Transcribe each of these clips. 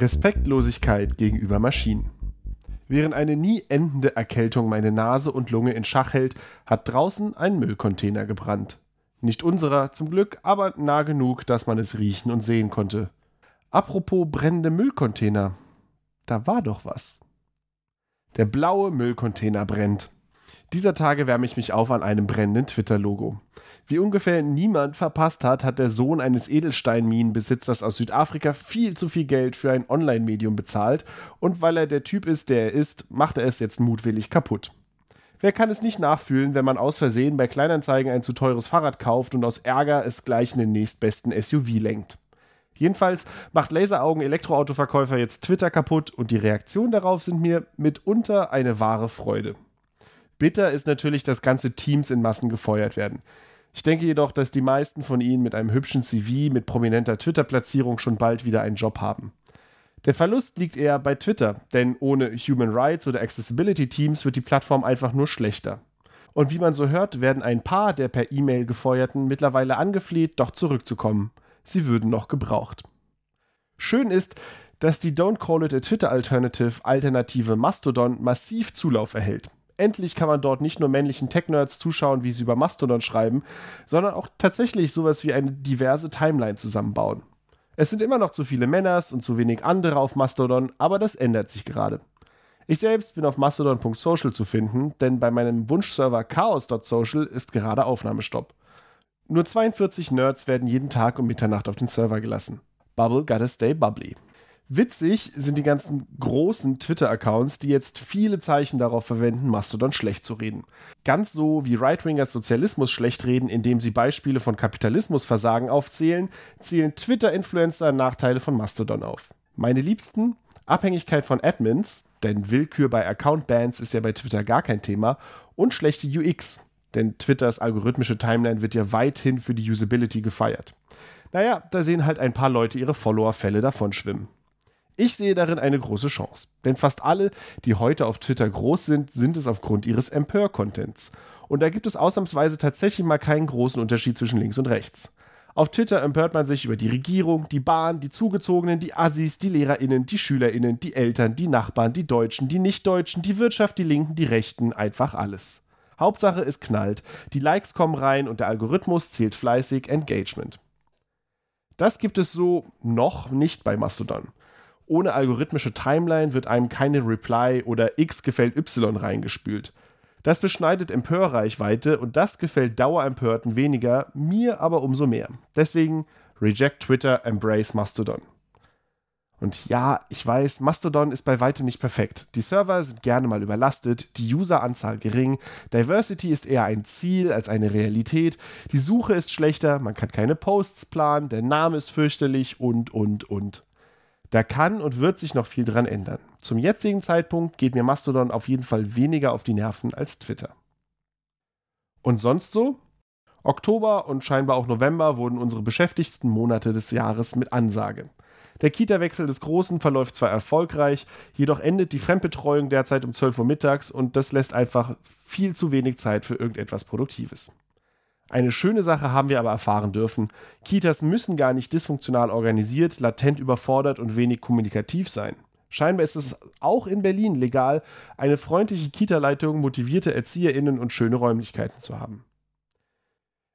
Respektlosigkeit gegenüber Maschinen. Während eine nie endende Erkältung meine Nase und Lunge in Schach hält, hat draußen ein Müllcontainer gebrannt. Nicht unserer, zum Glück, aber nah genug, dass man es riechen und sehen konnte. Apropos brennende Müllcontainer. Da war doch was. Der blaue Müllcontainer brennt. Dieser Tage wärme ich mich auf an einem brennenden Twitter-Logo. Wie ungefähr niemand verpasst hat, hat der Sohn eines Edelsteinminenbesitzers aus Südafrika viel zu viel Geld für ein Online-Medium bezahlt und weil er der Typ ist, der er ist, macht er es jetzt mutwillig kaputt. Wer kann es nicht nachfühlen, wenn man aus Versehen bei Kleinanzeigen ein zu teures Fahrrad kauft und aus Ärger es gleich in den nächstbesten SUV lenkt? Jedenfalls macht Laseraugen Elektroautoverkäufer jetzt Twitter kaputt und die Reaktionen darauf sind mir mitunter eine wahre Freude. Bitter ist natürlich, dass ganze Teams in Massen gefeuert werden. Ich denke jedoch, dass die meisten von ihnen mit einem hübschen CV mit prominenter Twitter-Platzierung schon bald wieder einen Job haben. Der Verlust liegt eher bei Twitter, denn ohne Human Rights oder Accessibility Teams wird die Plattform einfach nur schlechter. Und wie man so hört, werden ein paar der per E-Mail gefeuerten mittlerweile angefleht, doch zurückzukommen. Sie würden noch gebraucht. Schön ist, dass die Don't Call It a Twitter Alternative Alternative Mastodon massiv Zulauf erhält endlich kann man dort nicht nur männlichen Tech-Nerds zuschauen, wie sie über Mastodon schreiben, sondern auch tatsächlich sowas wie eine diverse Timeline zusammenbauen. Es sind immer noch zu viele Männers und zu wenig andere auf Mastodon, aber das ändert sich gerade. Ich selbst bin auf mastodon.social zu finden, denn bei meinem Wunschserver chaos.social ist gerade Aufnahmestopp. Nur 42 Nerds werden jeden Tag um Mitternacht auf den Server gelassen. Bubble gotta stay bubbly. Witzig sind die ganzen großen Twitter-Accounts, die jetzt viele Zeichen darauf verwenden, Mastodon schlecht zu reden. Ganz so wie Right-Wingers Sozialismus schlecht reden, indem sie Beispiele von Kapitalismusversagen aufzählen, zählen Twitter-Influencer Nachteile von Mastodon auf. Meine liebsten? Abhängigkeit von Admins, denn Willkür bei Account-Bans ist ja bei Twitter gar kein Thema, und schlechte UX, denn Twitters algorithmische Timeline wird ja weithin für die Usability gefeiert. Naja, da sehen halt ein paar Leute ihre Follower-Fälle davon schwimmen. Ich sehe darin eine große Chance, denn fast alle, die heute auf Twitter groß sind, sind es aufgrund ihres Empör-Contents. Und da gibt es ausnahmsweise tatsächlich mal keinen großen Unterschied zwischen links und rechts. Auf Twitter empört man sich über die Regierung, die Bahn, die Zugezogenen, die Assis, die LehrerInnen, die SchülerInnen, die Eltern, die Nachbarn, die Deutschen, die Nichtdeutschen, die Wirtschaft, die Linken, die Rechten, einfach alles. Hauptsache es knallt, die Likes kommen rein und der Algorithmus zählt fleißig Engagement. Das gibt es so noch nicht bei Mastodon ohne algorithmische Timeline wird einem keine Reply oder X gefällt Y reingespült. Das beschneidet Empörreichweite und das gefällt Dauerempörten weniger, mir aber umso mehr. Deswegen reject Twitter, embrace Mastodon. Und ja, ich weiß, Mastodon ist bei weitem nicht perfekt. Die Server sind gerne mal überlastet, die Useranzahl gering, Diversity ist eher ein Ziel als eine Realität, die Suche ist schlechter, man kann keine Posts planen, der Name ist fürchterlich und, und, und. Da kann und wird sich noch viel dran ändern. Zum jetzigen Zeitpunkt geht mir Mastodon auf jeden Fall weniger auf die Nerven als Twitter. Und sonst so? Oktober und scheinbar auch November wurden unsere beschäftigsten Monate des Jahres mit Ansage. Der Kita-Wechsel des Großen verläuft zwar erfolgreich, jedoch endet die Fremdbetreuung derzeit um 12 Uhr mittags und das lässt einfach viel zu wenig Zeit für irgendetwas Produktives. Eine schöne Sache haben wir aber erfahren dürfen. Kitas müssen gar nicht dysfunktional organisiert, latent überfordert und wenig kommunikativ sein. Scheinbar ist es auch in Berlin legal, eine freundliche Kita-Leitung, motivierte ErzieherInnen und schöne Räumlichkeiten zu haben.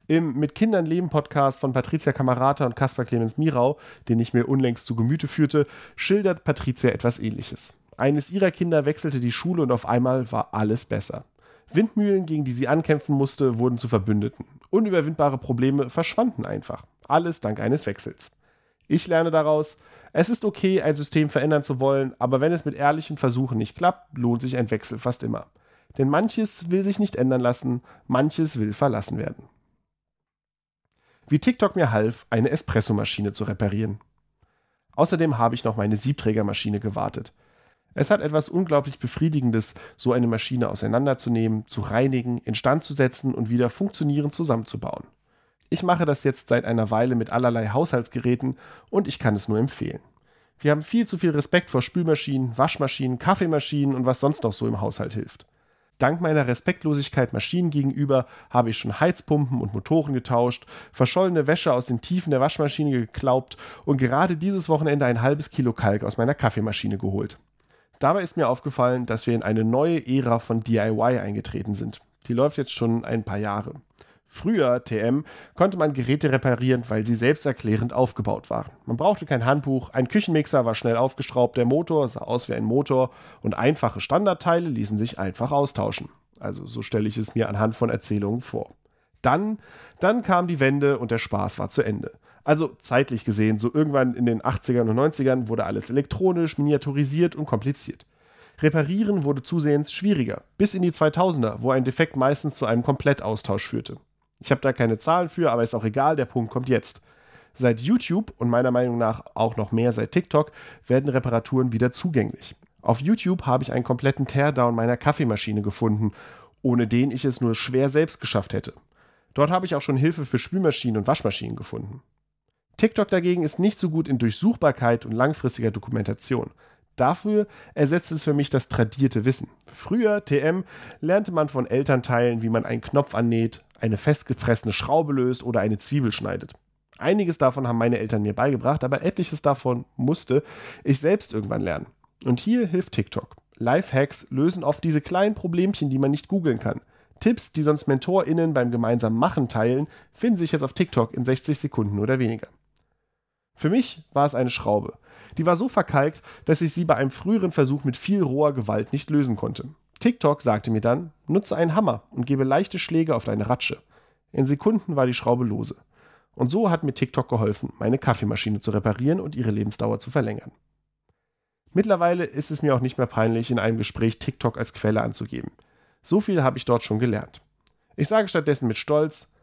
Im Mit Kindern leben Podcast von Patricia Kamerata und Caspar Clemens Mirau, den ich mir unlängst zu Gemüte führte, schildert Patricia etwas ähnliches. Eines ihrer Kinder wechselte die Schule und auf einmal war alles besser. Windmühlen, gegen die sie ankämpfen musste, wurden zu Verbündeten. Unüberwindbare Probleme verschwanden einfach. Alles dank eines Wechsels. Ich lerne daraus, es ist okay, ein System verändern zu wollen, aber wenn es mit ehrlichen Versuchen nicht klappt, lohnt sich ein Wechsel fast immer. Denn manches will sich nicht ändern lassen, manches will verlassen werden. Wie TikTok mir half, eine Espressomaschine zu reparieren. Außerdem habe ich noch meine Siebträgermaschine gewartet. Es hat etwas unglaublich Befriedigendes, so eine Maschine auseinanderzunehmen, zu reinigen, instand zu setzen und wieder funktionierend zusammenzubauen. Ich mache das jetzt seit einer Weile mit allerlei Haushaltsgeräten und ich kann es nur empfehlen. Wir haben viel zu viel Respekt vor Spülmaschinen, Waschmaschinen, Kaffeemaschinen und was sonst noch so im Haushalt hilft. Dank meiner Respektlosigkeit Maschinen gegenüber habe ich schon Heizpumpen und Motoren getauscht, verschollene Wäsche aus den Tiefen der Waschmaschine geklaubt und gerade dieses Wochenende ein halbes Kilo Kalk aus meiner Kaffeemaschine geholt. Dabei ist mir aufgefallen, dass wir in eine neue Ära von DIY eingetreten sind. Die läuft jetzt schon ein paar Jahre. Früher, TM, konnte man Geräte reparieren, weil sie selbsterklärend aufgebaut waren. Man brauchte kein Handbuch, ein Küchenmixer war schnell aufgeschraubt, der Motor sah aus wie ein Motor und einfache Standardteile ließen sich einfach austauschen. Also so stelle ich es mir anhand von Erzählungen vor. Dann, dann kam die Wende und der Spaß war zu Ende. Also zeitlich gesehen, so irgendwann in den 80ern und 90ern wurde alles elektronisch, miniaturisiert und kompliziert. Reparieren wurde zusehends schwieriger, bis in die 2000er, wo ein Defekt meistens zu einem Komplettaustausch führte. Ich habe da keine Zahlen für, aber ist auch egal, der Punkt kommt jetzt. Seit YouTube und meiner Meinung nach auch noch mehr seit TikTok werden Reparaturen wieder zugänglich. Auf YouTube habe ich einen kompletten Teardown meiner Kaffeemaschine gefunden, ohne den ich es nur schwer selbst geschafft hätte. Dort habe ich auch schon Hilfe für Spülmaschinen und Waschmaschinen gefunden. TikTok dagegen ist nicht so gut in Durchsuchbarkeit und langfristiger Dokumentation. Dafür ersetzt es für mich das tradierte Wissen. Früher, TM, lernte man von Elternteilen, wie man einen Knopf annäht, eine festgefressene Schraube löst oder eine Zwiebel schneidet. Einiges davon haben meine Eltern mir beigebracht, aber etliches davon musste ich selbst irgendwann lernen. Und hier hilft TikTok. Lifehacks lösen oft diese kleinen Problemchen, die man nicht googeln kann. Tipps, die sonst MentorInnen beim gemeinsamen Machen teilen, finden sich jetzt auf TikTok in 60 Sekunden oder weniger. Für mich war es eine Schraube. Die war so verkalkt, dass ich sie bei einem früheren Versuch mit viel roher Gewalt nicht lösen konnte. TikTok sagte mir dann, nutze einen Hammer und gebe leichte Schläge auf deine Ratsche. In Sekunden war die Schraube lose. Und so hat mir TikTok geholfen, meine Kaffeemaschine zu reparieren und ihre Lebensdauer zu verlängern. Mittlerweile ist es mir auch nicht mehr peinlich, in einem Gespräch TikTok als Quelle anzugeben. So viel habe ich dort schon gelernt. Ich sage stattdessen mit Stolz,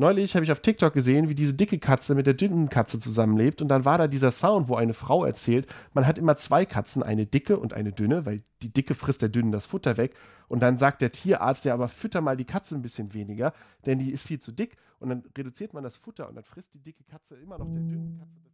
Neulich habe ich auf TikTok gesehen, wie diese dicke Katze mit der dünnen Katze zusammenlebt und dann war da dieser Sound, wo eine Frau erzählt, man hat immer zwei Katzen, eine dicke und eine dünne, weil die dicke frisst der dünnen das Futter weg und dann sagt der Tierarzt ja, aber fütter mal die Katze ein bisschen weniger, denn die ist viel zu dick und dann reduziert man das Futter und dann frisst die dicke Katze immer noch der dünnen Katze.